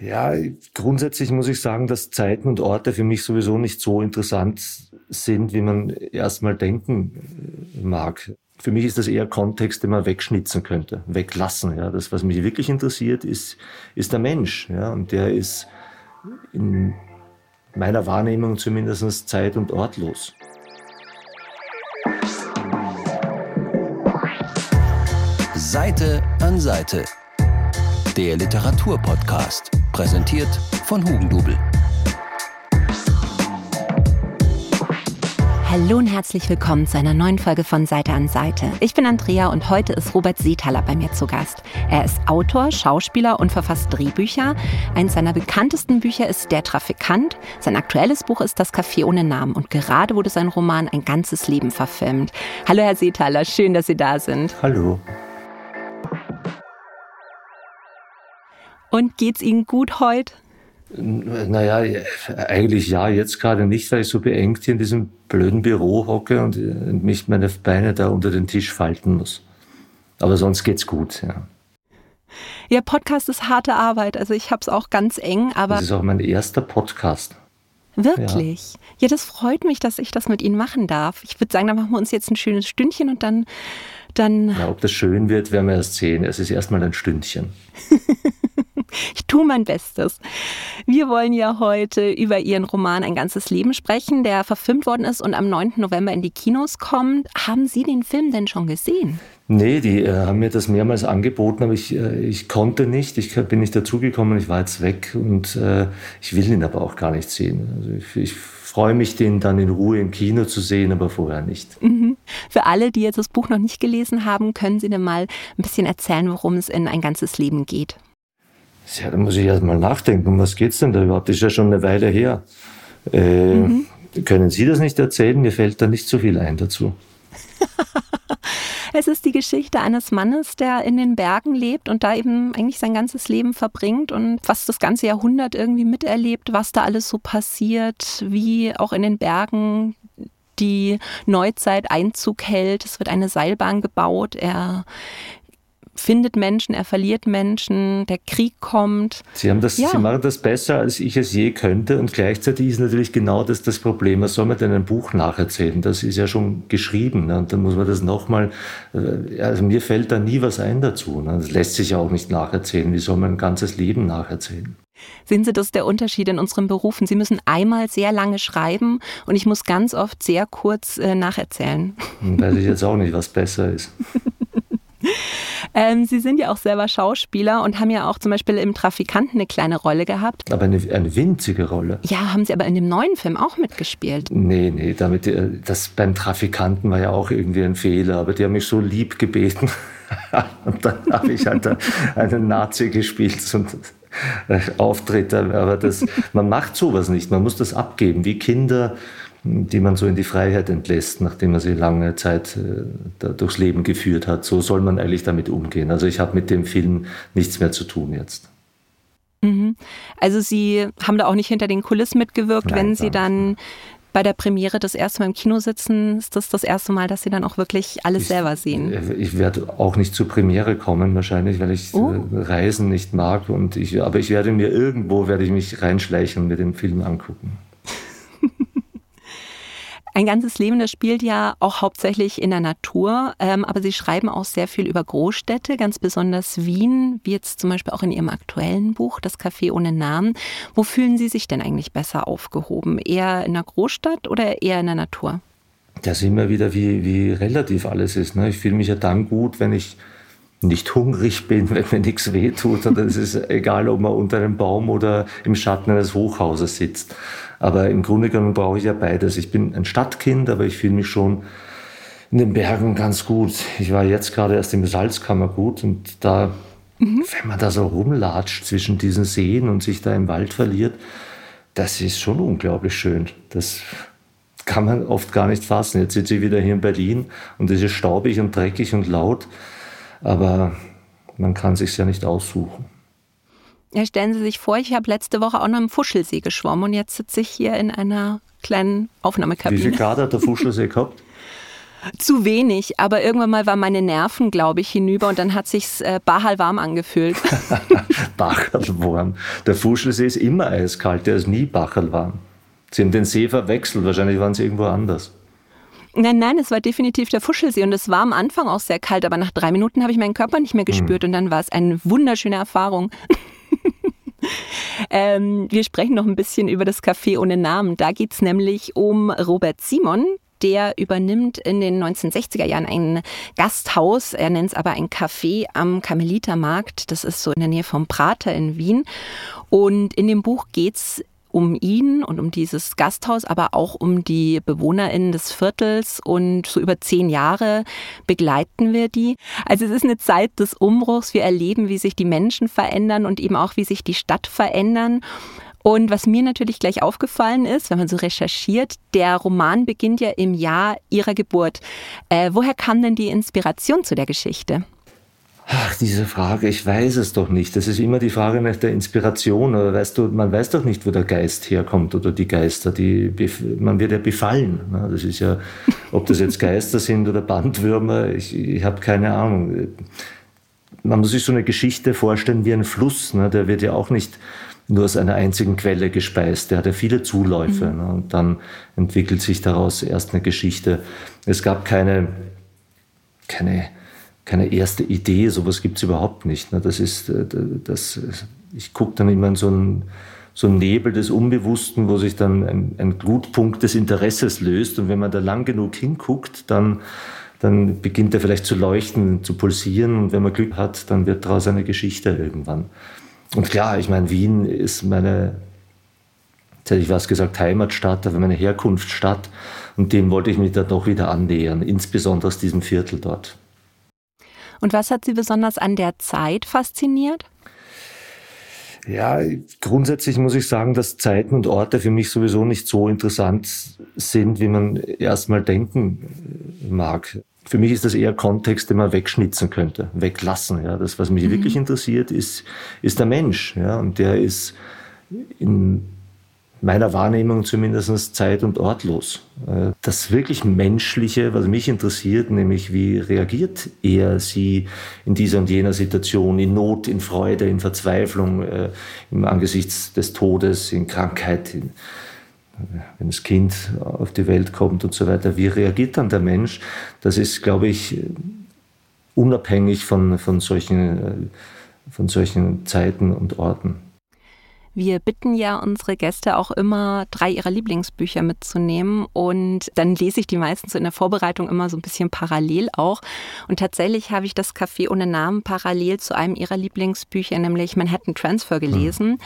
Ja, grundsätzlich muss ich sagen, dass Zeiten und Orte für mich sowieso nicht so interessant sind, wie man erstmal denken mag. Für mich ist das eher Kontext, den man wegschnitzen könnte, weglassen. Ja, das, was mich wirklich interessiert, ist, ist der Mensch. Ja, und der ist in meiner Wahrnehmung zumindest zeit- und ortlos. Seite an Seite. Der Literaturpodcast, präsentiert von Hugendubel. Hallo und herzlich willkommen zu einer neuen Folge von Seite an Seite. Ich bin Andrea und heute ist Robert Seethaler bei mir zu Gast. Er ist Autor, Schauspieler und verfasst Drehbücher. Eines seiner bekanntesten Bücher ist Der Trafikant. Sein aktuelles Buch ist Das Café ohne Namen und gerade wurde sein Roman Ein ganzes Leben verfilmt. Hallo Herr Seethaler, schön, dass Sie da sind. Hallo. Und geht's Ihnen gut heute? Naja, eigentlich ja, jetzt gerade nicht, weil ich so beengt hier in diesem blöden Büro hocke und mich meine Beine da unter den Tisch falten muss. Aber sonst geht's gut, ja. Ja, Podcast ist harte Arbeit. Also ich habe es auch ganz eng, aber. Das ist auch mein erster Podcast. Wirklich? Ja. ja, das freut mich, dass ich das mit Ihnen machen darf. Ich würde sagen, dann machen wir uns jetzt ein schönes Stündchen und dann. dann ja, ob das schön wird, werden wir erst sehen. Es ist erstmal ein Stündchen. Ich tue mein Bestes. Wir wollen ja heute über Ihren Roman Ein ganzes Leben sprechen, der verfilmt worden ist und am 9. November in die Kinos kommt. Haben Sie den Film denn schon gesehen? Nee, die äh, haben mir das mehrmals angeboten, aber ich, äh, ich konnte nicht. Ich bin nicht dazugekommen, ich war jetzt weg und äh, ich will ihn aber auch gar nicht sehen. Also ich, ich freue mich, den dann in Ruhe im Kino zu sehen, aber vorher nicht. Mhm. Für alle, die jetzt das Buch noch nicht gelesen haben, können Sie denn mal ein bisschen erzählen, worum es in ein ganzes Leben geht? Ja, da muss ich erst mal nachdenken, was geht's denn da überhaupt? Das ist ja schon eine Weile her. Äh, mhm. Können Sie das nicht erzählen? Mir fällt da nicht so viel ein dazu. es ist die Geschichte eines Mannes, der in den Bergen lebt und da eben eigentlich sein ganzes Leben verbringt und fast das ganze Jahrhundert irgendwie miterlebt, was da alles so passiert, wie auch in den Bergen die Neuzeit Einzug hält. Es wird eine Seilbahn gebaut. Er findet Menschen, er verliert Menschen, der Krieg kommt. Sie, haben das, ja. Sie machen das besser, als ich es je könnte. Und gleichzeitig ist natürlich genau das das Problem. Was soll man denn ein Buch nacherzählen? Das ist ja schon geschrieben. Ne? Und dann muss man das nochmal, äh, also mir fällt da nie was ein dazu. Ne? Das lässt sich ja auch nicht nacherzählen. Wie soll man ein ganzes Leben nacherzählen? Sehen Sie, das ist der Unterschied in unseren Berufen. Sie müssen einmal sehr lange schreiben und ich muss ganz oft sehr kurz äh, nacherzählen. Weiß ich jetzt auch nicht, was besser ist. Ähm, Sie sind ja auch selber Schauspieler und haben ja auch zum Beispiel im Trafikanten eine kleine Rolle gehabt. Aber eine, eine winzige Rolle. Ja, haben Sie aber in dem neuen Film auch mitgespielt? Nee, nee, damit, äh, das beim Trafikanten war ja auch irgendwie ein Fehler, aber die haben mich so lieb gebeten. und dann habe ich halt einen Nazi gespielt und äh, Auftritt. Aber das, man macht sowas nicht, man muss das abgeben, wie Kinder die man so in die Freiheit entlässt, nachdem man sie lange Zeit äh, durchs Leben geführt hat. So soll man eigentlich damit umgehen. Also ich habe mit dem Film nichts mehr zu tun jetzt. Mhm. Also Sie haben da auch nicht hinter den Kulissen mitgewirkt, Nein, wenn Sie dann bei der Premiere das erste Mal im Kino sitzen, ist das das erste Mal, dass Sie dann auch wirklich alles ich, selber sehen? Ich werde auch nicht zur Premiere kommen, wahrscheinlich, weil ich oh. Äh, Reisen nicht mag. Und ich, aber ich werde mir irgendwo, werde ich mich reinschleichen und mir den Film angucken. Ein ganzes Leben, das spielt ja auch hauptsächlich in der Natur, ähm, aber Sie schreiben auch sehr viel über Großstädte, ganz besonders Wien, wie jetzt zum Beispiel auch in Ihrem aktuellen Buch, Das Café ohne Namen. Wo fühlen Sie sich denn eigentlich besser aufgehoben? Eher in der Großstadt oder eher in der Natur? Da sehen wir wieder, wie, wie relativ alles ist. Ne? Ich fühle mich ja dann gut, wenn ich nicht hungrig bin, wenn mir nichts wehtut. Und es ist egal, ob man unter einem Baum oder im Schatten eines Hochhauses sitzt. Aber im Grunde genommen brauche ich ja beides. Ich bin ein Stadtkind, aber ich fühle mich schon in den Bergen ganz gut. Ich war jetzt gerade erst im Salzkammergut und da, mhm. wenn man da so rumlatscht zwischen diesen Seen und sich da im Wald verliert, das ist schon unglaublich schön. Das kann man oft gar nicht fassen. Jetzt sitze ich wieder hier in Berlin und es ist staubig und dreckig und laut. Aber man kann sich ja nicht aussuchen. Ja, stellen Sie sich vor, ich habe letzte Woche auch noch im Fuschelsee geschwommen und jetzt sitze ich hier in einer kleinen Aufnahmekabine. Wie viel Grad hat der Fuschelsee gehabt? Zu wenig, aber irgendwann mal waren meine Nerven, glaube ich, hinüber und dann hat sich's äh, warm angefühlt. Bachel warm. Der Fuschelsee ist immer eiskalt, der ist nie warm. Sie haben den See verwechselt, wahrscheinlich waren sie irgendwo anders. Nein, nein, es war definitiv der Fuschelsee und es war am Anfang auch sehr kalt, aber nach drei Minuten habe ich meinen Körper nicht mehr gespürt mhm. und dann war es eine wunderschöne Erfahrung. ähm, wir sprechen noch ein bisschen über das Café ohne Namen. Da geht es nämlich um Robert Simon, der übernimmt in den 1960er Jahren ein Gasthaus, er nennt es aber ein Café am Karmelitermarkt, das ist so in der Nähe vom Prater in Wien. Und in dem Buch geht es um ihn und um dieses Gasthaus, aber auch um die BewohnerInnen des Viertels und so über zehn Jahre begleiten wir die. Also es ist eine Zeit des Umbruchs. Wir erleben, wie sich die Menschen verändern und eben auch, wie sich die Stadt verändern. Und was mir natürlich gleich aufgefallen ist, wenn man so recherchiert, der Roman beginnt ja im Jahr ihrer Geburt. Äh, woher kam denn die Inspiration zu der Geschichte? Ach, diese Frage, ich weiß es doch nicht. Das ist immer die Frage nach der Inspiration. Aber weißt du, man weiß doch nicht, wo der Geist herkommt oder die Geister. Die, man wird ja befallen. Ne? Das ist ja, ob das jetzt Geister sind oder Bandwürmer, ich, ich habe keine Ahnung. Man muss sich so eine Geschichte vorstellen wie ein Fluss. Ne? Der wird ja auch nicht nur aus einer einzigen Quelle gespeist. Der hat ja viele Zuläufe. Mhm. Ne? Und dann entwickelt sich daraus erst eine Geschichte. Es gab keine, keine keine erste Idee, sowas gibt es überhaupt nicht. Ne? Das ist, äh, das, ich gucke dann immer in so einen, so einen Nebel des Unbewussten, wo sich dann ein, ein Glutpunkt des Interesses löst. Und wenn man da lang genug hinguckt, dann, dann beginnt er vielleicht zu leuchten, zu pulsieren. Und wenn man Glück hat, dann wird daraus eine Geschichte irgendwann. Und klar, ich meine, Wien ist meine, jetzt hätte ich was gesagt, Heimatstadt, aber meine Herkunftsstadt. Und dem wollte ich mich da doch wieder annähern, insbesondere aus diesem Viertel dort. Und was hat Sie besonders an der Zeit fasziniert? Ja, grundsätzlich muss ich sagen, dass Zeiten und Orte für mich sowieso nicht so interessant sind, wie man erstmal denken mag. Für mich ist das eher Kontext, den man wegschnitzen könnte, weglassen. Ja, das, was mich mhm. wirklich interessiert, ist, ist der Mensch. Ja, und der ist in meiner Wahrnehmung zumindest zeit- und ortlos. Äh, das wirklich Menschliche, was mich interessiert, nämlich wie reagiert er, sie in dieser und jener Situation, in Not, in Freude, in Verzweiflung, äh, im Angesichts des Todes, in Krankheit, in, wenn das Kind auf die Welt kommt und so weiter. Wie reagiert dann der Mensch? Das ist, glaube ich, unabhängig von, von, solchen, äh, von solchen Zeiten und Orten. Wir bitten ja unsere Gäste auch immer, drei ihrer Lieblingsbücher mitzunehmen. Und dann lese ich die meistens so in der Vorbereitung immer so ein bisschen parallel auch. Und tatsächlich habe ich das Café ohne Namen parallel zu einem ihrer Lieblingsbücher, nämlich Manhattan Transfer, gelesen. Mhm.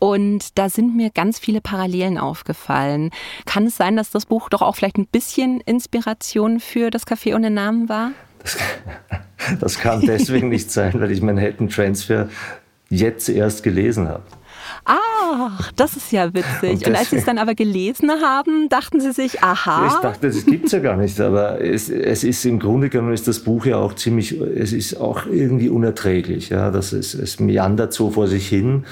Und da sind mir ganz viele Parallelen aufgefallen. Kann es sein, dass das Buch doch auch vielleicht ein bisschen Inspiration für das Café ohne Namen war? Das, das kann deswegen nicht sein, weil ich Manhattan Transfer jetzt erst gelesen habe. Ach, das ist ja witzig. Und, und als Sie es dann aber gelesen haben, dachten Sie sich, aha. Ich dachte, das gibt es ja gar nicht. Aber es, es ist im Grunde genommen ist das Buch ja auch ziemlich, es ist auch irgendwie unerträglich. Ja, das ist, es meandert so vor sich hin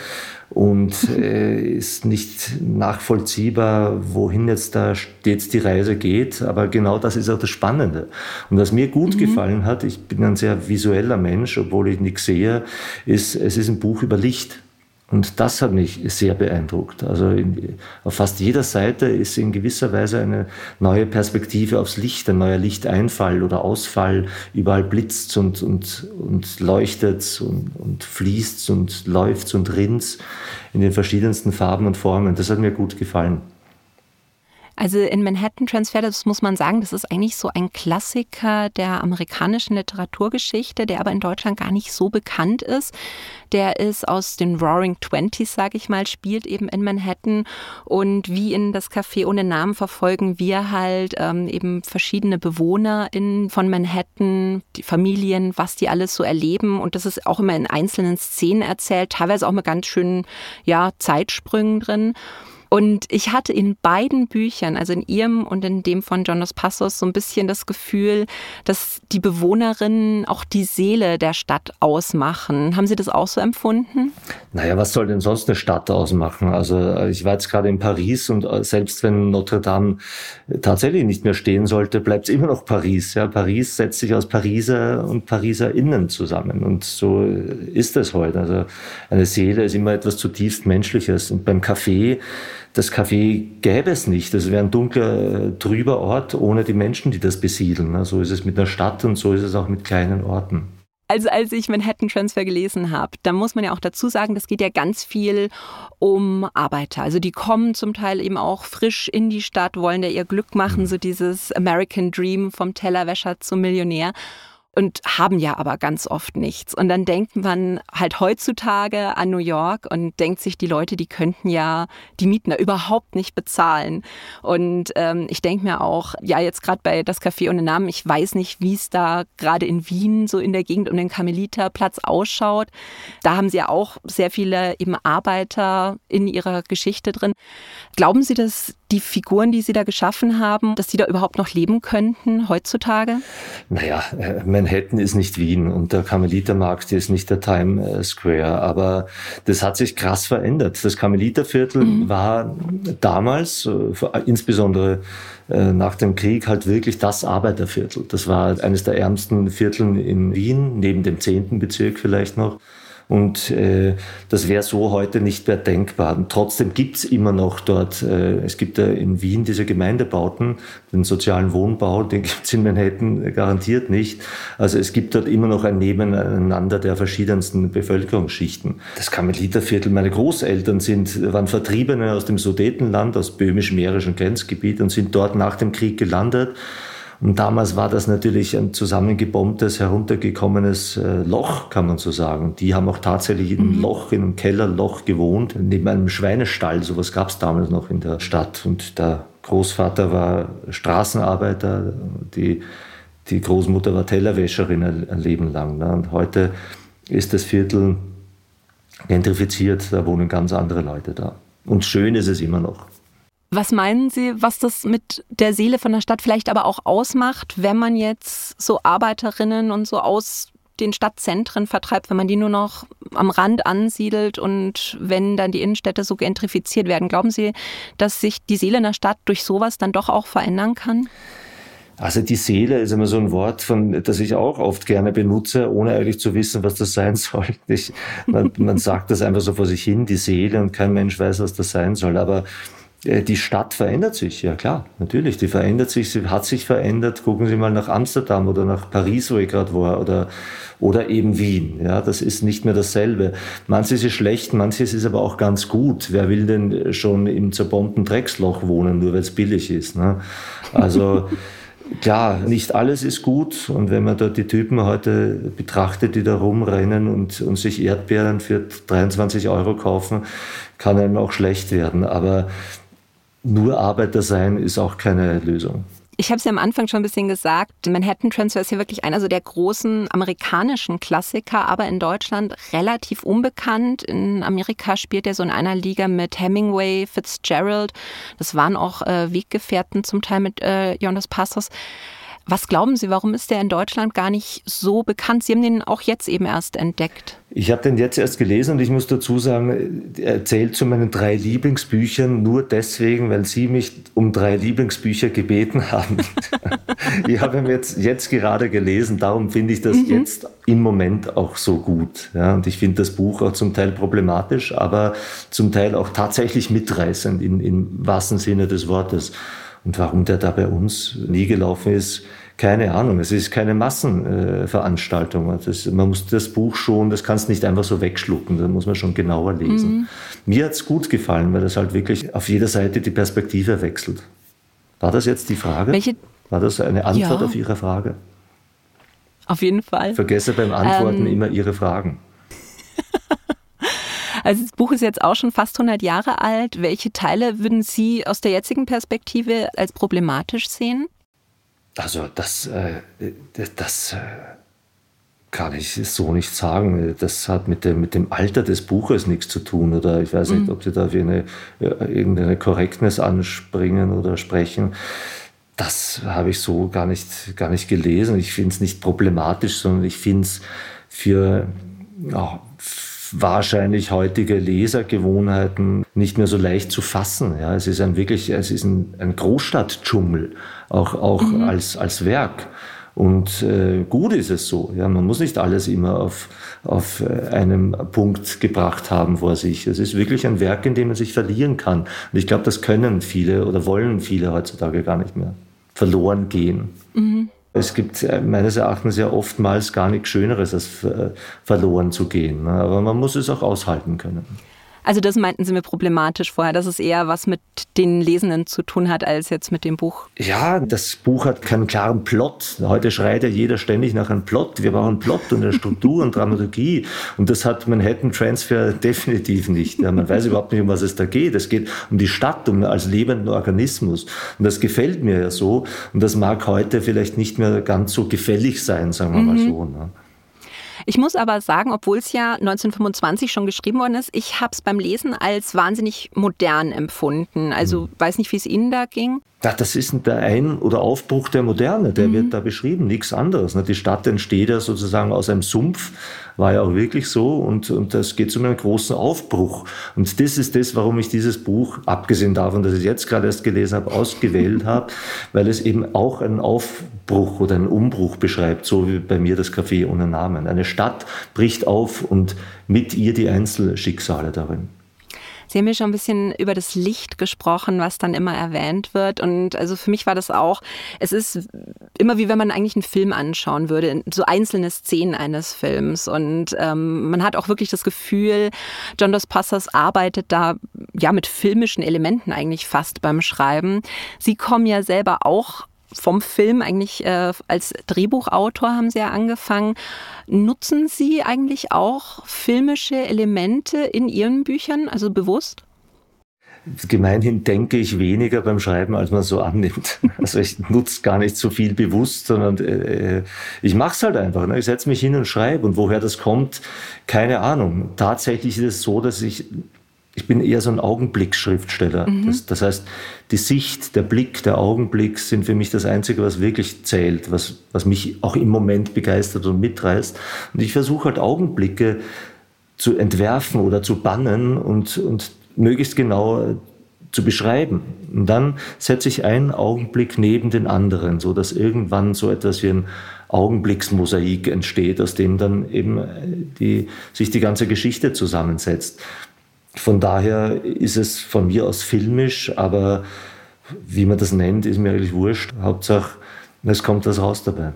und äh, ist nicht nachvollziehbar, wohin jetzt da stets die Reise geht. Aber genau das ist auch das Spannende. Und was mir gut mhm. gefallen hat, ich bin ein sehr visueller Mensch, obwohl ich nichts sehe, ist, es ist ein Buch über Licht. Und das hat mich sehr beeindruckt. Also in, auf fast jeder Seite ist in gewisser Weise eine neue Perspektive aufs Licht, ein neuer Lichteinfall oder Ausfall. Überall blitzt und, und, und leuchtet und, und fließt und läuft und rinnt in den verschiedensten Farben und Formen. Das hat mir gut gefallen. Also in Manhattan Transfer, das muss man sagen, das ist eigentlich so ein Klassiker der amerikanischen Literaturgeschichte, der aber in Deutschland gar nicht so bekannt ist. Der ist aus den Roaring Twenties, sage ich mal, spielt eben in Manhattan und wie in das Café ohne Namen verfolgen wir halt ähm, eben verschiedene Bewohner in, von Manhattan, die Familien, was die alles so erleben und das ist auch immer in einzelnen Szenen erzählt, teilweise auch mit ganz schönen ja, Zeitsprüngen drin. Und ich hatte in beiden Büchern, also in ihrem und in dem von John Dos Passos, so ein bisschen das Gefühl, dass die Bewohnerinnen auch die Seele der Stadt ausmachen. Haben Sie das auch so empfunden? Naja, was soll denn sonst eine Stadt ausmachen? Also ich war jetzt gerade in Paris und äh, selbst wenn Notre Dame tatsächlich nicht mehr stehen sollte, bleibt es immer noch Paris. Ja, Paris setzt sich aus Pariser und PariserInnen zusammen und so ist es heute. Also eine Seele ist immer etwas zutiefst Menschliches. Und beim Café das Café gäbe es nicht. Das wäre ein dunkler, trüber Ort ohne die Menschen, die das besiedeln. So ist es mit einer Stadt und so ist es auch mit kleinen Orten. Also als ich Manhattan Transfer gelesen habe, da muss man ja auch dazu sagen, das geht ja ganz viel um Arbeiter. Also die kommen zum Teil eben auch frisch in die Stadt, wollen da ihr Glück machen, mhm. so dieses American Dream vom Tellerwäscher zum Millionär und haben ja aber ganz oft nichts. Und dann denkt man halt heutzutage an New York und denkt sich, die Leute, die könnten ja die Mieten da überhaupt nicht bezahlen. Und ähm, ich denke mir auch, ja, jetzt gerade bei das Café ohne Namen, ich weiß nicht, wie es da gerade in Wien so in der Gegend um den Karmeliterplatz ausschaut. Da haben sie ja auch sehr viele eben Arbeiter in ihrer Geschichte drin. Glauben Sie, dass die Figuren, die Sie da geschaffen haben, dass die da überhaupt noch leben könnten heutzutage? Naja, äh, Manhattan ist nicht Wien und der Karmelitermarkt ist nicht der Time Square, aber das hat sich krass verändert. Das Karmeliterviertel mhm. war damals, äh, insbesondere äh, nach dem Krieg, halt wirklich das Arbeiterviertel. Das war eines der ärmsten Vierteln in Wien, neben dem zehnten Bezirk vielleicht noch. Und äh, das wäre so heute nicht mehr denkbar. Und trotzdem gibt's immer noch dort, äh, es gibt ja in Wien diese Gemeindebauten, den sozialen Wohnbau, den gibt's in Manhattan garantiert nicht. Also es gibt dort immer noch ein Nebeneinander der verschiedensten Bevölkerungsschichten. Das Karmeliterviertel, meine Großeltern sind, waren Vertriebene aus dem Sudetenland, aus böhmisch-mährischen Grenzgebiet und sind dort nach dem Krieg gelandet und damals war das natürlich ein zusammengebombtes, heruntergekommenes äh, Loch, kann man so sagen. Die haben auch tatsächlich in einem mhm. Loch, in einem Kellerloch gewohnt, neben einem Schweinestall. Sowas gab es damals noch in der Stadt. Und der Großvater war Straßenarbeiter, die, die Großmutter war Tellerwäscherin ein, ein Leben lang. Ne? Und heute ist das Viertel gentrifiziert, da wohnen ganz andere Leute da. Und schön ist es immer noch. Was meinen Sie, was das mit der Seele von der Stadt vielleicht aber auch ausmacht, wenn man jetzt so Arbeiterinnen und so aus den Stadtzentren vertreibt, wenn man die nur noch am Rand ansiedelt und wenn dann die Innenstädte so gentrifiziert werden? Glauben Sie, dass sich die Seele in der Stadt durch sowas dann doch auch verändern kann? Also die Seele ist immer so ein Wort, von, das ich auch oft gerne benutze, ohne eigentlich zu wissen, was das sein soll. Ich, man, man sagt das einfach so vor sich hin, die Seele, und kein Mensch weiß, was das sein soll. Aber die Stadt verändert sich, ja klar, natürlich, die verändert sich, sie hat sich verändert. Gucken Sie mal nach Amsterdam oder nach Paris, wo ich gerade war, oder, oder eben Wien. Ja, das ist nicht mehr dasselbe. Manches ist schlecht, manches ist aber auch ganz gut. Wer will denn schon im zerbombten Drecksloch wohnen, nur weil es billig ist? Ne? Also Klar, nicht alles ist gut und wenn man dort die Typen heute betrachtet, die da rumrennen und, und sich Erdbeeren für 23 Euro kaufen, kann einem auch schlecht werden. Aber nur Arbeiter sein ist auch keine Lösung. Ich habe es ja am Anfang schon ein bisschen gesagt, Manhattan Transfer ist ja wirklich einer so der großen amerikanischen Klassiker, aber in Deutschland relativ unbekannt. In Amerika spielt er so in einer Liga mit Hemingway, Fitzgerald. Das waren auch äh, Weggefährten zum Teil mit äh, Jonas Passos. Was glauben Sie, warum ist der in Deutschland gar nicht so bekannt? Sie haben den auch jetzt eben erst entdeckt. Ich habe den jetzt erst gelesen und ich muss dazu sagen, er zählt zu meinen drei Lieblingsbüchern nur deswegen, weil Sie mich um drei Lieblingsbücher gebeten haben. ich habe ihn jetzt, jetzt gerade gelesen, darum finde ich das mhm. jetzt im Moment auch so gut. Ja, und ich finde das Buch auch zum Teil problematisch, aber zum Teil auch tatsächlich mitreißend in, im wahrsten Sinne des Wortes. Und warum der da bei uns nie gelaufen ist, keine Ahnung. Es ist keine Massenveranstaltung. Äh, man muss das Buch schon, das kannst nicht einfach so wegschlucken, da muss man schon genauer lesen. Mhm. Mir hat's gut gefallen, weil das halt wirklich auf jeder Seite die Perspektive wechselt. War das jetzt die Frage? Welche? War das eine Antwort ja. auf Ihre Frage? Auf jeden Fall. Vergesse beim Antworten ähm. immer Ihre Fragen. Also das Buch ist jetzt auch schon fast 100 Jahre alt. Welche Teile würden Sie aus der jetzigen Perspektive als problematisch sehen? Also das, äh, das äh, kann ich so nicht sagen. Das hat mit dem, mit dem Alter des Buches nichts zu tun. Oder ich weiß nicht, mhm. ob Sie da wie eine, irgendeine Korrektness anspringen oder sprechen. Das habe ich so gar nicht, gar nicht gelesen. Ich finde es nicht problematisch, sondern ich finde es für ja, wahrscheinlich heutige Lesergewohnheiten nicht mehr so leicht zu fassen. Ja, es ist ein wirklich, es ist ein, ein Großstadtdschungel, auch, auch mhm. als, als Werk. Und äh, gut ist es so. Ja, man muss nicht alles immer auf, auf äh, einem Punkt gebracht haben vor sich. Es ist wirklich ein Werk, in dem man sich verlieren kann. Und ich glaube, das können viele oder wollen viele heutzutage gar nicht mehr verloren gehen. Mhm. Es gibt äh, meines Erachtens ja oftmals gar nichts Schöneres, als äh, verloren zu gehen. Ne? Aber man muss es auch aushalten können. Also das meinten Sie mir problematisch vorher, dass es eher was mit den Lesenden zu tun hat, als jetzt mit dem Buch. Ja, das Buch hat keinen klaren Plot. Heute schreit ja jeder ständig nach einem Plot. Wir brauchen Plot und eine Struktur und Dramaturgie. Und das hat Manhattan Transfer definitiv nicht. Man weiß überhaupt nicht, um was es da geht. Es geht um die Stadt, um als lebenden Organismus. Und das gefällt mir ja so. Und das mag heute vielleicht nicht mehr ganz so gefällig sein, sagen wir mhm. mal so. Ne? Ich muss aber sagen, obwohl es ja 1925 schon geschrieben worden ist, ich habe es beim Lesen als wahnsinnig modern empfunden. Also mhm. weiß nicht, wie es Ihnen da ging. Ja, das ist der Ein- oder Aufbruch der Moderne, der mhm. wird da beschrieben, nichts anderes. Ne? Die Stadt entsteht ja sozusagen aus einem Sumpf, war ja auch wirklich so, und, und das geht zu einem großen Aufbruch. Und das ist das, warum ich dieses Buch, abgesehen davon, dass ich es jetzt gerade erst gelesen habe, ausgewählt habe, weil es eben auch einen Aufbruch oder einen Umbruch beschreibt, so wie bei mir das Café ohne Namen. Eine Stadt bricht auf und mit ihr die Einzelschicksale darin. Sie haben ja schon ein bisschen über das Licht gesprochen, was dann immer erwähnt wird. Und also für mich war das auch, es ist immer wie wenn man eigentlich einen Film anschauen würde, so einzelne Szenen eines Films. Und ähm, man hat auch wirklich das Gefühl, John Dos Passos arbeitet da ja mit filmischen Elementen eigentlich fast beim Schreiben. Sie kommen ja selber auch vom Film eigentlich äh, als Drehbuchautor haben Sie ja angefangen. Nutzen Sie eigentlich auch filmische Elemente in Ihren Büchern, also bewusst? Gemeinhin denke ich weniger beim Schreiben, als man so annimmt. Also ich nutze gar nicht so viel bewusst, sondern äh, ich mache es halt einfach. Ne? Ich setze mich hin und schreibe. Und woher das kommt, keine Ahnung. Tatsächlich ist es so, dass ich ich bin eher so ein Augenblicksschriftsteller. Mhm. Das, das, heißt, die Sicht, der Blick, der Augenblick sind für mich das Einzige, was wirklich zählt, was, was mich auch im Moment begeistert und mitreißt. Und ich versuche halt Augenblicke zu entwerfen oder zu bannen und, und möglichst genau äh, zu beschreiben. Und dann setze ich einen Augenblick neben den anderen, so dass irgendwann so etwas wie ein Augenblicksmosaik entsteht, aus dem dann eben äh, die, sich die ganze Geschichte zusammensetzt. Von daher ist es von mir aus filmisch, aber wie man das nennt, ist mir eigentlich wurscht. Hauptsache, es kommt was raus dabei.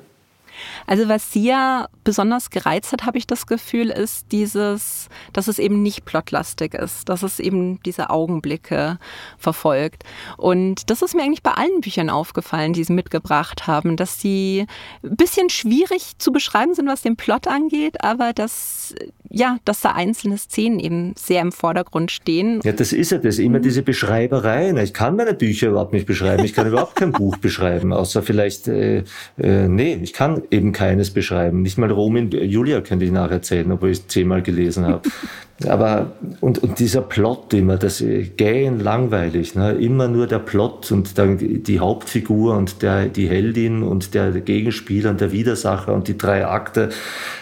Also was Sie ja besonders gereizt hat, habe ich das Gefühl, ist dieses, dass es eben nicht plotlastig ist, dass es eben diese Augenblicke verfolgt. Und das ist mir eigentlich bei allen Büchern aufgefallen, die Sie mitgebracht haben, dass sie ein bisschen schwierig zu beschreiben sind, was den Plot angeht, aber dass, ja, dass da einzelne Szenen eben sehr im Vordergrund stehen. Ja, das ist ja das, immer diese Beschreiberei. Ich kann meine Bücher überhaupt nicht beschreiben. Ich kann überhaupt kein Buch beschreiben, außer vielleicht, äh, äh, nee, ich kann eben keines beschreiben. Nicht mal Romin Julia könnte ich nacherzählen, obwohl ich es zehnmal gelesen habe. Aber, und, und dieser Plot immer, das ist gähn langweilig, ne? immer nur der Plot und dann die Hauptfigur und der, die Heldin und der Gegenspieler und der Widersacher und die drei Akte,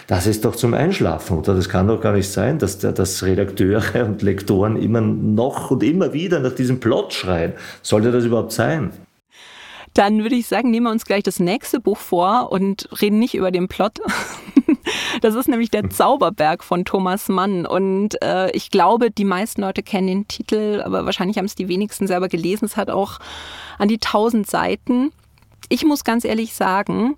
das ist doch zum Einschlafen, oder? Das kann doch gar nicht sein, dass, dass Redakteure und Lektoren immer noch und immer wieder nach diesem Plot schreien. Sollte das überhaupt sein? Dann würde ich sagen, nehmen wir uns gleich das nächste Buch vor und reden nicht über den Plot. Das ist nämlich der Zauberberg von Thomas Mann. Und äh, ich glaube, die meisten Leute kennen den Titel, aber wahrscheinlich haben es die wenigsten selber gelesen. Es hat auch an die tausend Seiten. Ich muss ganz ehrlich sagen,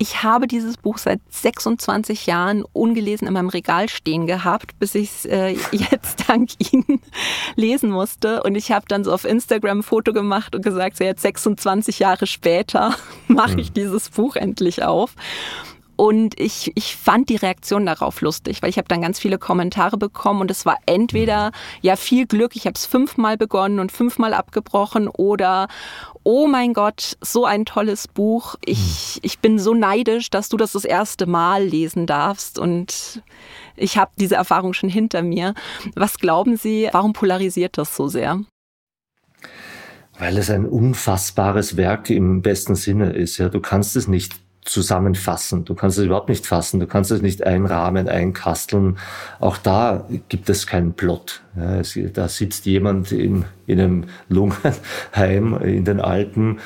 ich habe dieses Buch seit 26 Jahren ungelesen in meinem Regal stehen gehabt, bis ich es äh, jetzt dank Ihnen lesen musste. Und ich habe dann so auf Instagram ein Foto gemacht und gesagt, so jetzt 26 Jahre später mache ich hm. dieses Buch endlich auf. Und ich, ich fand die Reaktion darauf lustig, weil ich habe dann ganz viele Kommentare bekommen und es war entweder ja viel Glück, ich habe es fünfmal begonnen und fünfmal abgebrochen oder oh mein Gott, so ein tolles Buch. Ich, ich bin so neidisch, dass du das das erste Mal lesen darfst und ich habe diese Erfahrung schon hinter mir. Was glauben Sie, warum polarisiert das so sehr? Weil es ein unfassbares Werk im besten Sinne ist. Ja, du kannst es nicht zusammenfassen. Du kannst es überhaupt nicht fassen. Du kannst es nicht einrahmen, einkasteln. Auch da gibt es keinen Plot. Ja, es, da sitzt jemand in, in einem Lungenheim in den Alpen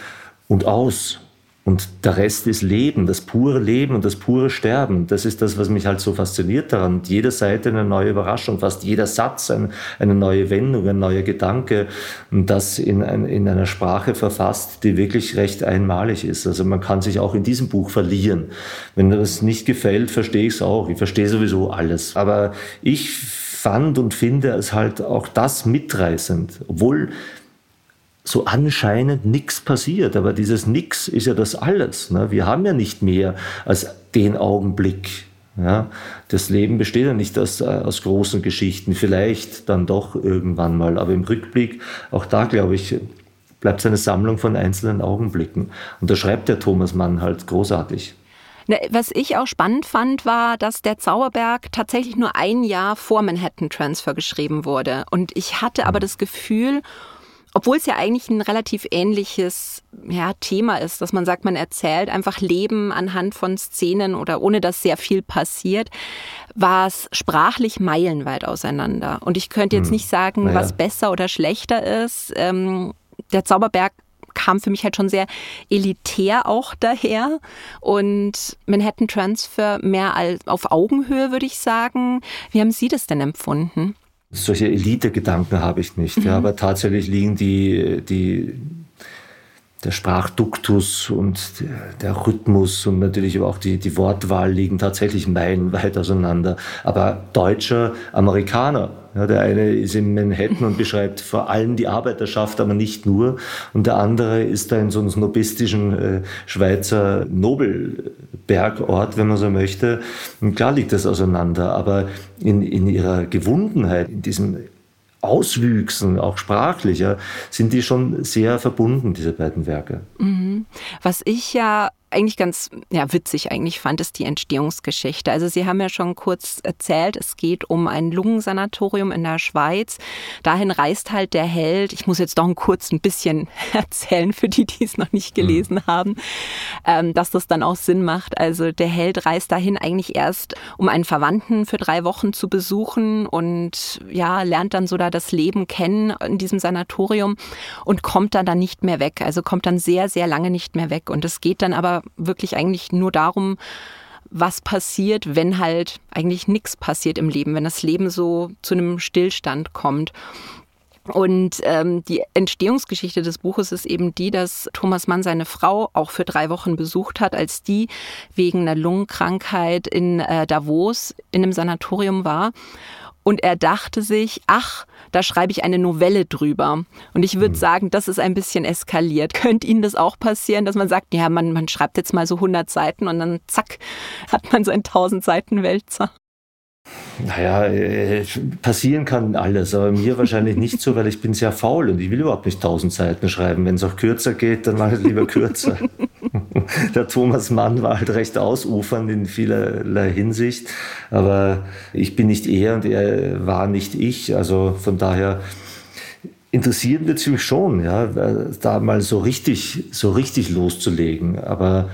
und aus. Und der Rest ist Leben, das pure Leben und das pure Sterben. Das ist das, was mich halt so fasziniert daran. Jede Seite eine neue Überraschung, fast jeder Satz ein, eine neue Wendung, ein neuer Gedanke. Und das in, ein, in einer Sprache verfasst, die wirklich recht einmalig ist. Also man kann sich auch in diesem Buch verlieren. Wenn das nicht gefällt, verstehe ich es auch. Ich verstehe sowieso alles. Aber ich fand und finde es halt auch das mitreißend. Obwohl so anscheinend nichts passiert. Aber dieses Nix ist ja das alles. Ne? Wir haben ja nicht mehr als den Augenblick. Ja? Das Leben besteht ja nicht aus, äh, aus großen Geschichten, vielleicht dann doch irgendwann mal. Aber im Rückblick, auch da glaube ich, bleibt es eine Sammlung von einzelnen Augenblicken. Und da schreibt der Thomas Mann halt großartig. Ne, was ich auch spannend fand, war, dass der Zauberberg tatsächlich nur ein Jahr vor Manhattan Transfer geschrieben wurde. Und ich hatte aber das Gefühl, obwohl es ja eigentlich ein relativ ähnliches ja, Thema ist, dass man sagt, man erzählt einfach Leben anhand von Szenen oder ohne dass sehr viel passiert, war es sprachlich meilenweit auseinander. Und ich könnte jetzt hm. nicht sagen, naja. was besser oder schlechter ist. Ähm, der Zauberberg kam für mich halt schon sehr elitär auch daher und Manhattan Transfer mehr als auf Augenhöhe, würde ich sagen. Wie haben Sie das denn empfunden? Solche Elite-Gedanken habe ich nicht. Mhm. Ja, aber tatsächlich liegen die, die, der Sprachduktus und der Rhythmus und natürlich auch die, die Wortwahl liegen tatsächlich meilenweit auseinander. Aber Deutscher, Amerikaner, ja, der eine ist in Manhattan und beschreibt vor allem die Arbeiterschaft, aber nicht nur. Und der andere ist da in so einem snobistischen äh, Schweizer Nobelbergort, wenn man so möchte. Und klar liegt das auseinander, aber in, in ihrer Gewundenheit, in diesem Auswüchsen, auch sprachlicher, sind die schon sehr verbunden, diese beiden Werke. Mhm. Was ich ja eigentlich ganz ja, witzig eigentlich fand, ist die Entstehungsgeschichte. Also Sie haben ja schon kurz erzählt, es geht um ein Lungensanatorium in der Schweiz. Dahin reist halt der Held. Ich muss jetzt doch ein kurz ein bisschen erzählen für die, die es noch nicht gelesen mhm. haben, ähm, dass das dann auch Sinn macht. Also der Held reist dahin eigentlich erst, um einen Verwandten für drei Wochen zu besuchen und ja, lernt dann so da das Leben kennen in diesem Sanatorium und kommt dann dann nicht mehr weg. Also kommt dann sehr, sehr lange nicht mehr weg. Und es geht dann aber wirklich eigentlich nur darum, was passiert, wenn halt eigentlich nichts passiert im Leben, wenn das Leben so zu einem Stillstand kommt. Und ähm, die Entstehungsgeschichte des Buches ist eben die, dass Thomas Mann seine Frau auch für drei Wochen besucht hat, als die wegen einer Lungenkrankheit in äh, Davos in einem Sanatorium war. Und er dachte sich, ach, da schreibe ich eine Novelle drüber. Und ich würde mhm. sagen, das ist ein bisschen eskaliert. Könnte Ihnen das auch passieren, dass man sagt, ja, man, man schreibt jetzt mal so 100 Seiten und dann zack, hat man so einen 1000 Seiten Wälzer? Naja, äh, passieren kann alles, aber mir wahrscheinlich nicht so, weil ich bin sehr faul und ich will überhaupt nicht tausend Seiten schreiben. Wenn es auch kürzer geht, dann mache ich lieber kürzer. Der Thomas Mann war halt recht ausufernd in vielerlei Hinsicht, aber ich bin nicht er und er war nicht ich. Also von daher interessiert wird es mich schon, ja, da mal so richtig, so richtig loszulegen. Aber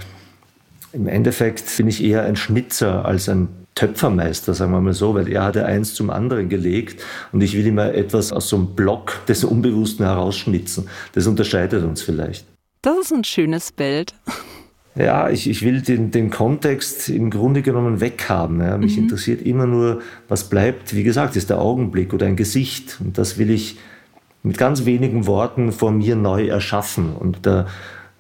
im Endeffekt bin ich eher ein Schnitzer als ein Töpfermeister, sagen wir mal so, weil er hatte eins zum anderen gelegt und ich will immer etwas aus so einem Block des Unbewussten herausschnitzen. Das unterscheidet uns vielleicht. Das ist ein schönes Bild. Ja, ich, ich will den, den Kontext im Grunde genommen weghaben. Ja. Mich mhm. interessiert immer nur, was bleibt. Wie gesagt, ist der Augenblick oder ein Gesicht. Und das will ich mit ganz wenigen Worten vor mir neu erschaffen. Und der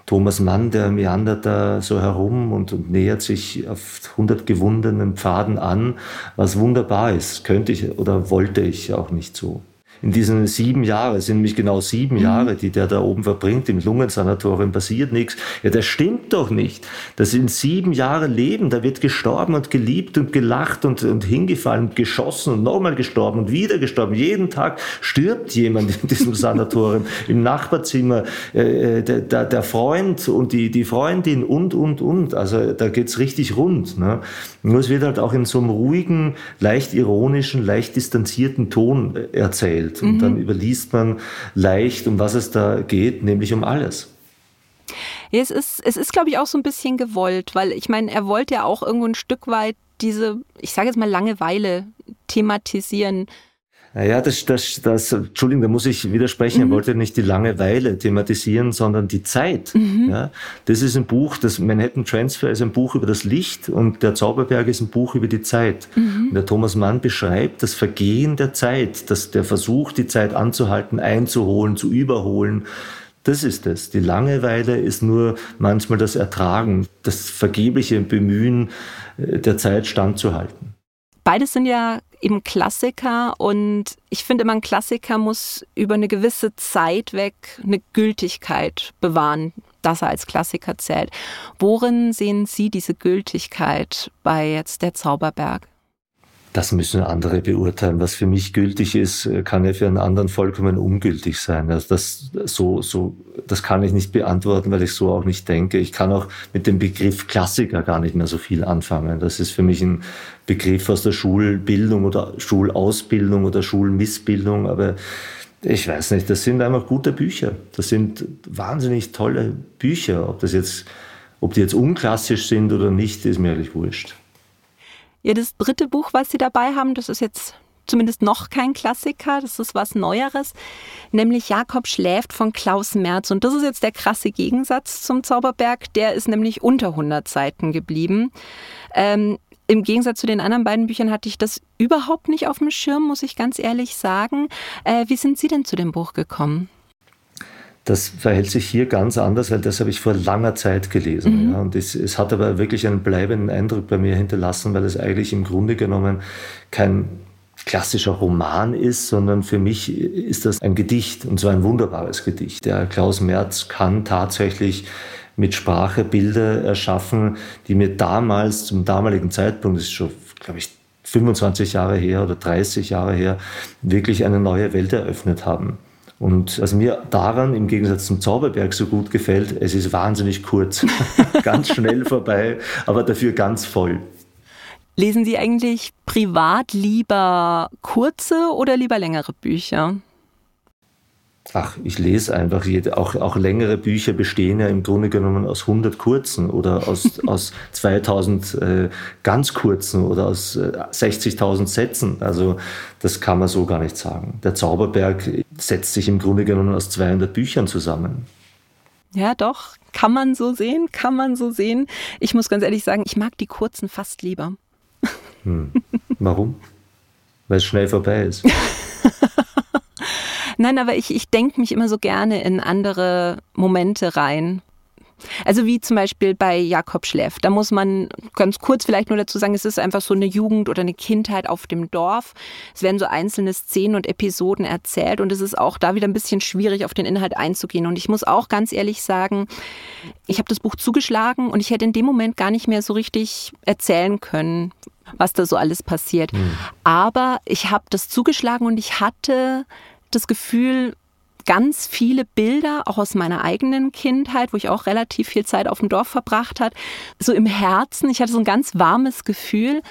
Thomas Mann, der meandert da so herum und, und nähert sich auf 100 gewundenen Pfaden an, was wunderbar ist. Könnte ich oder wollte ich auch nicht so. In diesen sieben Jahren, es sind nämlich genau sieben mhm. Jahre, die der da oben verbringt, im Lungensanatorium, passiert nichts. Ja, das stimmt doch nicht. Das sind sieben Jahre Leben, da wird gestorben und geliebt und gelacht und, und hingefallen und geschossen und nochmal gestorben und wieder gestorben. Jeden Tag stirbt jemand in diesem Sanatorium, im Nachbarzimmer, äh, äh der, der Freund und die, die Freundin und, und, und. Also da geht's richtig rund. Ne? Nur es wird halt auch in so einem ruhigen, leicht ironischen, leicht distanzierten Ton äh, erzählt. Und mhm. dann überliest man leicht, um was es da geht, nämlich um alles. Ja, es ist, es ist, glaube ich, auch so ein bisschen gewollt, weil ich meine, er wollte ja auch irgendwo ein Stück weit diese, ich sage jetzt mal, Langeweile thematisieren. Naja, das, das, das, Entschuldigung, da muss ich widersprechen. Mhm. Er wollte nicht die Langeweile thematisieren, sondern die Zeit. Mhm. Ja, das ist ein Buch, das Manhattan Transfer ist ein Buch über das Licht und der Zauberberg ist ein Buch über die Zeit. Mhm. Und der Thomas Mann beschreibt das Vergehen der Zeit, dass der Versuch, die Zeit anzuhalten, einzuholen, zu überholen. Das ist es. Die Langeweile ist nur manchmal das Ertragen, das vergebliche Bemühen, äh, der Zeit standzuhalten. Beides sind ja eben Klassiker und ich finde immer, ein Klassiker muss über eine gewisse Zeit weg eine Gültigkeit bewahren, dass er als Klassiker zählt. Worin sehen Sie diese Gültigkeit bei jetzt der Zauberberg? Das müssen andere beurteilen. Was für mich gültig ist, kann ja für einen anderen vollkommen ungültig sein. Also das, so, so, das kann ich nicht beantworten, weil ich so auch nicht denke. Ich kann auch mit dem Begriff Klassiker gar nicht mehr so viel anfangen. Das ist für mich ein Begriff aus der Schulbildung oder Schulausbildung oder Schulmissbildung. Aber ich weiß nicht, das sind einfach gute Bücher. Das sind wahnsinnig tolle Bücher. Ob das jetzt, ob die jetzt unklassisch sind oder nicht, ist mir eigentlich wurscht. Ja, das dritte Buch, was Sie dabei haben, das ist jetzt zumindest noch kein Klassiker, das ist was Neueres, nämlich Jakob schläft von Klaus Merz. Und das ist jetzt der krasse Gegensatz zum Zauberberg, der ist nämlich unter 100 Seiten geblieben. Ähm, Im Gegensatz zu den anderen beiden Büchern hatte ich das überhaupt nicht auf dem Schirm, muss ich ganz ehrlich sagen. Äh, wie sind Sie denn zu dem Buch gekommen? Das verhält sich hier ganz anders, weil das habe ich vor langer Zeit gelesen. Mhm. Ja, und es, es, hat aber wirklich einen bleibenden Eindruck bei mir hinterlassen, weil es eigentlich im Grunde genommen kein klassischer Roman ist, sondern für mich ist das ein Gedicht und zwar ein wunderbares Gedicht. Der Klaus Merz kann tatsächlich mit Sprache Bilder erschaffen, die mir damals, zum damaligen Zeitpunkt, das ist schon, glaube ich, 25 Jahre her oder 30 Jahre her, wirklich eine neue Welt eröffnet haben. Und was mir daran im Gegensatz zum Zauberberg so gut gefällt, es ist wahnsinnig kurz, ganz schnell vorbei, aber dafür ganz voll. Lesen Sie eigentlich privat lieber kurze oder lieber längere Bücher? Ach, ich lese einfach jede, auch, auch längere Bücher bestehen ja im Grunde genommen aus 100 kurzen oder aus, aus 2000 äh, ganz kurzen oder aus äh, 60.000 Sätzen. Also das kann man so gar nicht sagen. Der Zauberberg setzt sich im Grunde genommen aus 200 Büchern zusammen. Ja, doch, kann man so sehen, kann man so sehen. Ich muss ganz ehrlich sagen, ich mag die kurzen fast lieber. Hm. Warum? Weil es schnell vorbei ist. Nein, aber ich, ich denke mich immer so gerne in andere Momente rein. Also wie zum Beispiel bei Jakob Schläff. Da muss man ganz kurz vielleicht nur dazu sagen, es ist einfach so eine Jugend oder eine Kindheit auf dem Dorf. Es werden so einzelne Szenen und Episoden erzählt und es ist auch da wieder ein bisschen schwierig, auf den Inhalt einzugehen. Und ich muss auch ganz ehrlich sagen, ich habe das Buch zugeschlagen und ich hätte in dem Moment gar nicht mehr so richtig erzählen können, was da so alles passiert. Mhm. Aber ich habe das zugeschlagen und ich hatte das Gefühl, ganz viele Bilder, auch aus meiner eigenen Kindheit, wo ich auch relativ viel Zeit auf dem Dorf verbracht habe, so im Herzen. Ich hatte so ein ganz warmes Gefühl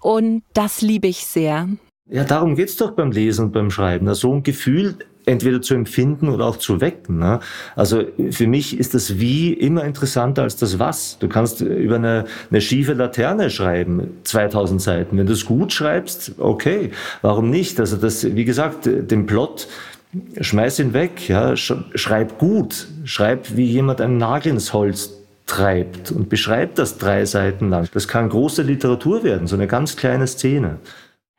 und das liebe ich sehr. Ja, darum geht es doch beim Lesen und beim Schreiben. So ein Gefühl entweder zu empfinden oder auch zu wecken. Ne? Also für mich ist das Wie immer interessanter als das Was. Du kannst über eine, eine schiefe Laterne schreiben, 2000 Seiten. Wenn du es gut schreibst, okay, warum nicht? Also das, wie gesagt, den Plot schmeiß ihn weg, ja, schreib gut, schreib wie jemand einen Nagel ins Holz treibt und beschreibt das drei Seiten lang. Das kann große Literatur werden, so eine ganz kleine Szene.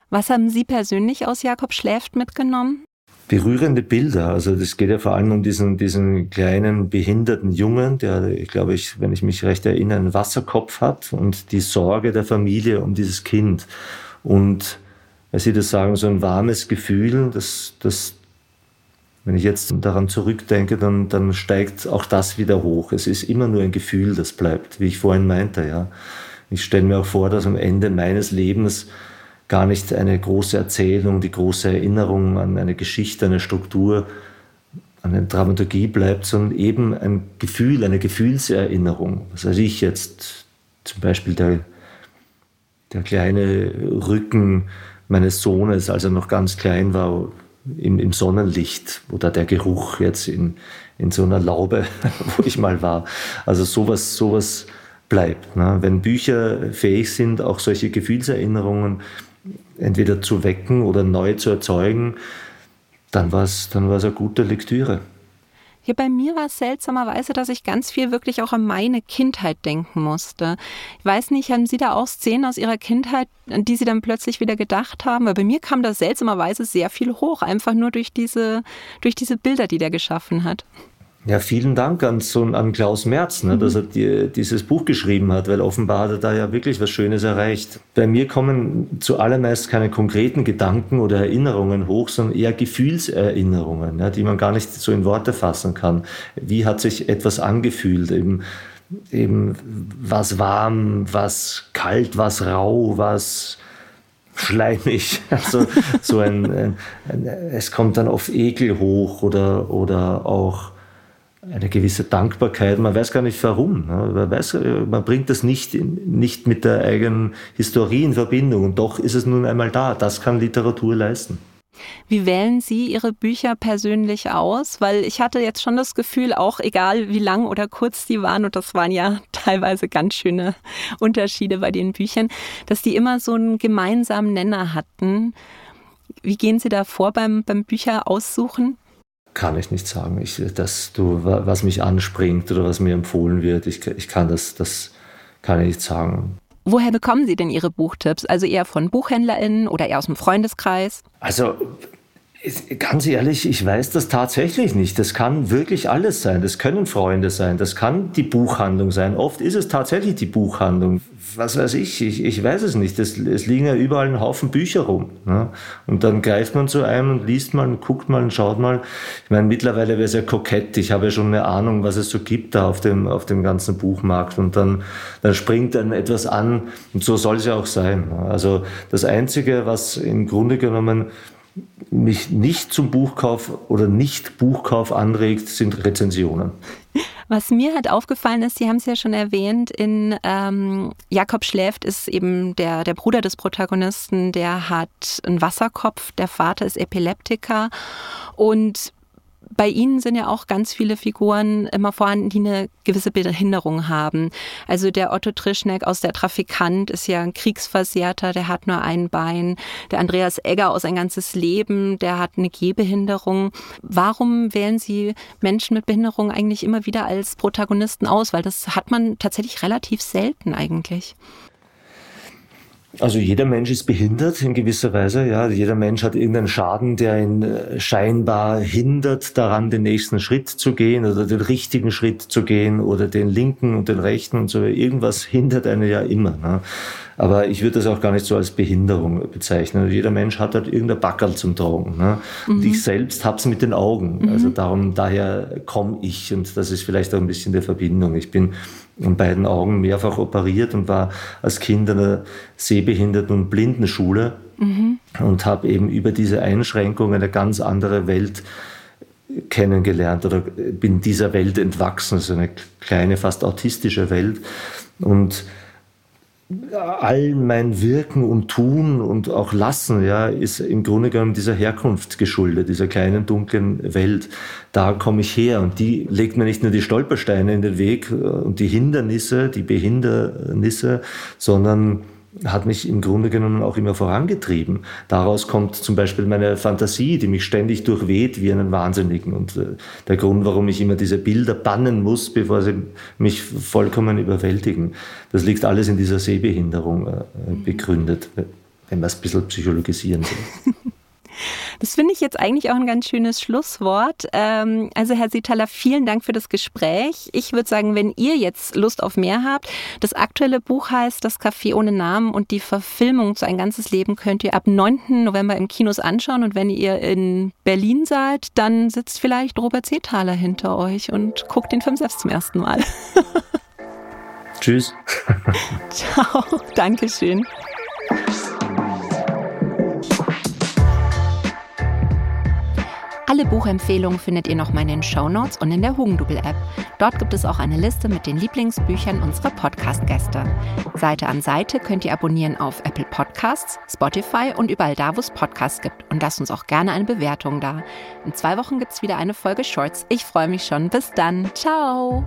Was haben Sie persönlich aus Jakob Schläft mitgenommen? Berührende Bilder. Also das geht ja vor allem um diesen, diesen kleinen behinderten Jungen, der, ich glaube ich, wenn ich mich recht erinnere, einen Wasserkopf hat und die Sorge der Familie um dieses Kind. Und weil Sie das sagen, so ein warmes Gefühl, das, das, wenn ich jetzt daran zurückdenke, dann, dann steigt auch das wieder hoch. Es ist immer nur ein Gefühl, das bleibt, wie ich vorhin meinte, ja. Ich stelle mir auch vor, dass am Ende meines Lebens gar nicht eine große Erzählung, die große Erinnerung an eine Geschichte, eine Struktur, an eine Dramaturgie bleibt, sondern eben ein Gefühl, eine Gefühlserinnerung. Was weiß ich jetzt, zum Beispiel der, der kleine Rücken meines Sohnes, als er noch ganz klein war, im, im Sonnenlicht oder der Geruch jetzt in, in so einer Laube, wo ich mal war. Also sowas, sowas bleibt. Ne? Wenn Bücher fähig sind, auch solche Gefühlserinnerungen entweder zu wecken oder neu zu erzeugen, dann war es dann eine gute Lektüre. Ja, bei mir war es seltsamerweise, dass ich ganz viel wirklich auch an meine Kindheit denken musste. Ich weiß nicht, haben Sie da auch Szenen aus Ihrer Kindheit, an die Sie dann plötzlich wieder gedacht haben? Weil bei mir kam da seltsamerweise sehr viel hoch, einfach nur durch diese, durch diese Bilder, die der geschaffen hat. Ja, vielen Dank an, an Klaus Merz, ne, mhm. dass er die, dieses Buch geschrieben hat, weil offenbar hat er da ja wirklich was Schönes erreicht. Bei mir kommen zuallermeist keine konkreten Gedanken oder Erinnerungen hoch, sondern eher Gefühlserinnerungen, ja, die man gar nicht so in Worte fassen kann. Wie hat sich etwas angefühlt? Eben, eben was warm, was kalt, was rau, was schleimig. Also so ein, ein, ein, es kommt dann auf Ekel hoch oder, oder auch eine gewisse Dankbarkeit. Man weiß gar nicht warum. Ne? Man, weiß, man bringt das nicht, nicht mit der eigenen Historie in Verbindung. Und doch ist es nun einmal da. Das kann Literatur leisten. Wie wählen Sie Ihre Bücher persönlich aus? Weil ich hatte jetzt schon das Gefühl, auch egal wie lang oder kurz die waren, und das waren ja teilweise ganz schöne Unterschiede bei den Büchern, dass die immer so einen gemeinsamen Nenner hatten. Wie gehen Sie da vor beim, beim Bücher aussuchen? Kann ich nicht sagen. Ich, dass du, was mich anspringt oder was mir empfohlen wird, ich, ich kann das, das kann ich nicht sagen. Woher bekommen Sie denn Ihre Buchtipps? Also eher von BuchhändlerInnen oder eher aus dem Freundeskreis? Also Ganz ehrlich, ich weiß das tatsächlich nicht. Das kann wirklich alles sein. Das können Freunde sein. Das kann die Buchhandlung sein. Oft ist es tatsächlich die Buchhandlung. Was weiß ich? Ich, ich weiß es nicht. Es, es liegen ja überall ein Haufen Bücher rum. Ne? Und dann greift man zu einem und liest mal und guckt mal und schaut mal. Ich meine, mittlerweile wäre es ja kokett. Ich habe ja schon eine Ahnung, was es so gibt da auf dem, auf dem ganzen Buchmarkt. Und dann, dann springt dann etwas an. Und so soll es ja auch sein. Also das Einzige, was im Grunde genommen mich nicht zum Buchkauf oder nicht Buchkauf anregt, sind Rezensionen. Was mir halt aufgefallen ist, Sie haben es ja schon erwähnt, in ähm, Jakob schläft ist eben der, der Bruder des Protagonisten, der hat einen Wasserkopf, der Vater ist Epileptiker und bei Ihnen sind ja auch ganz viele Figuren immer vorhanden, die eine gewisse Behinderung haben. Also der Otto Trischneck aus der Trafikant ist ja ein Kriegsversehrter, der hat nur ein Bein. Der Andreas Egger aus ein ganzes Leben, der hat eine Gehbehinderung. Warum wählen Sie Menschen mit Behinderung eigentlich immer wieder als Protagonisten aus? Weil das hat man tatsächlich relativ selten eigentlich. Also jeder Mensch ist behindert in gewisser Weise. Ja, jeder Mensch hat irgendeinen Schaden, der ihn äh, scheinbar hindert, daran den nächsten Schritt zu gehen oder den richtigen Schritt zu gehen oder den linken und den rechten und so. Irgendwas hindert einen ja immer. Ne? Aber ich würde das auch gar nicht so als Behinderung bezeichnen. Jeder Mensch hat halt irgendein Backerl zum Tragen. Ne? Mhm. Und ich selbst hab's mit den Augen. Mhm. Also darum, daher komme ich und das ist vielleicht auch ein bisschen der Verbindung. Ich bin in beiden Augen mehrfach operiert und war als Kind in einer Sehbehinderten- und Blindenschule mhm. und habe eben über diese Einschränkung eine ganz andere Welt kennengelernt oder bin dieser Welt entwachsen, so eine kleine, fast autistische Welt. Und all mein Wirken und Tun und auch Lassen, ja, ist im Grunde genommen dieser Herkunft geschuldet, dieser kleinen dunklen Welt. Da komme ich her und die legt mir nicht nur die Stolpersteine in den Weg äh, und die Hindernisse, die Behindernisse, sondern hat mich im Grunde genommen auch immer vorangetrieben. Daraus kommt zum Beispiel meine Fantasie, die mich ständig durchweht wie einen Wahnsinnigen. Und äh, der Grund, warum ich immer diese Bilder bannen muss, bevor sie mich vollkommen überwältigen, das liegt alles in dieser Sehbehinderung äh, begründet, wenn wir es ein bisschen psychologisieren will. Das finde ich jetzt eigentlich auch ein ganz schönes Schlusswort. Ähm, also Herr Sitaler, vielen Dank für das Gespräch. Ich würde sagen, wenn ihr jetzt Lust auf mehr habt, das aktuelle Buch heißt Das Café ohne Namen und die Verfilmung zu Ein ganzes Leben könnt ihr ab 9. November im Kinos anschauen. Und wenn ihr in Berlin seid, dann sitzt vielleicht Robert Setaler hinter euch und guckt den Film selbst zum ersten Mal. Tschüss. Ciao, Dankeschön. Alle Buchempfehlungen findet ihr nochmal in den Show Notes und in der Hugendubel-App. Dort gibt es auch eine Liste mit den Lieblingsbüchern unserer Podcast-Gäste. Seite an Seite könnt ihr abonnieren auf Apple Podcasts, Spotify und überall da, wo es Podcasts gibt. Und lasst uns auch gerne eine Bewertung da. In zwei Wochen gibt es wieder eine Folge Shorts. Ich freue mich schon. Bis dann. Ciao.